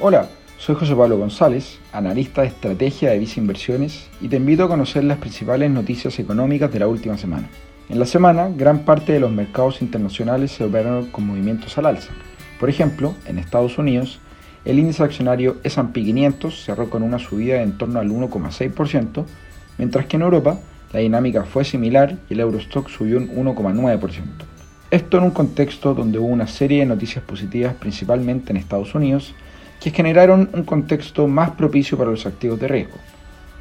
Hola, soy José Pablo González, analista de estrategia de Visa Inversiones y te invito a conocer las principales noticias económicas de la última semana. En la semana, gran parte de los mercados internacionales se operaron con movimientos al alza. Por ejemplo, en Estados Unidos, el índice accionario S&P 500 cerró con una subida de en torno al 1,6%, mientras que en Europa la dinámica fue similar y el Eurostock subió un 1,9%. Esto en un contexto donde hubo una serie de noticias positivas principalmente en Estados Unidos que generaron un contexto más propicio para los activos de riesgo.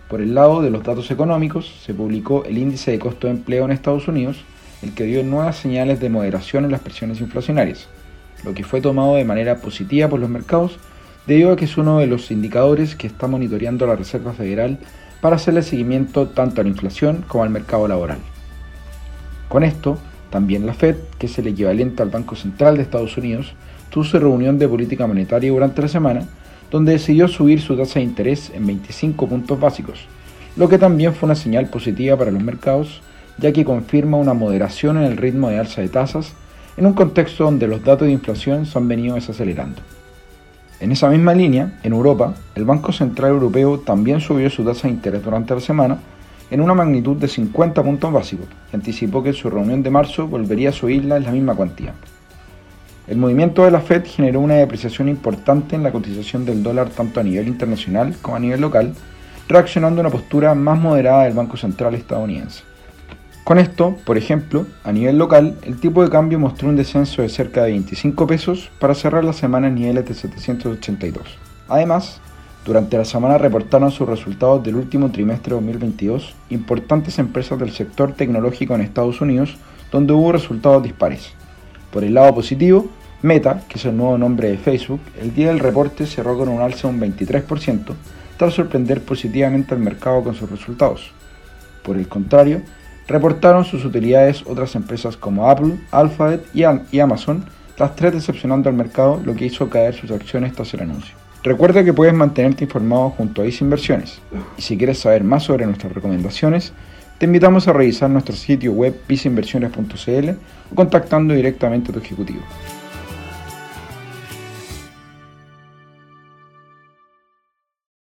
Por el lado de los datos económicos, se publicó el índice de costo de empleo en Estados Unidos, el que dio nuevas señales de moderación en las presiones inflacionarias, lo que fue tomado de manera positiva por los mercados debido a que es uno de los indicadores que está monitoreando la Reserva Federal para hacerle seguimiento tanto a la inflación como al mercado laboral. Con esto, también la Fed, que es el equivalente al Banco Central de Estados Unidos, tuvo su reunión de política monetaria durante la semana, donde decidió subir su tasa de interés en 25 puntos básicos, lo que también fue una señal positiva para los mercados, ya que confirma una moderación en el ritmo de alza de tasas en un contexto donde los datos de inflación se han venido desacelerando. En esa misma línea, en Europa, el Banco Central Europeo también subió su tasa de interés durante la semana, en una magnitud de 50 puntos básicos y anticipó que su reunión de marzo volvería a subirla en la misma cuantía. El movimiento de la Fed generó una depreciación importante en la cotización del dólar tanto a nivel internacional como a nivel local, reaccionando a una postura más moderada del Banco Central estadounidense. Con esto, por ejemplo, a nivel local, el tipo de cambio mostró un descenso de cerca de 25 pesos para cerrar la semana en niveles de 782. Además, durante la semana reportaron sus resultados del último trimestre de 2022 importantes empresas del sector tecnológico en Estados Unidos, donde hubo resultados dispares. Por el lado positivo, Meta, que es el nuevo nombre de Facebook, el día del reporte cerró con un alza de un 23%, tras sorprender positivamente al mercado con sus resultados. Por el contrario, reportaron sus utilidades otras empresas como Apple, Alphabet y Amazon, las tres decepcionando al mercado, lo que hizo caer sus acciones tras el anuncio. Recuerda que puedes mantenerte informado junto a ICE Inversiones y si quieres saber más sobre nuestras recomendaciones, te invitamos a revisar nuestro sitio web viceinversiones.cl o contactando directamente a tu ejecutivo.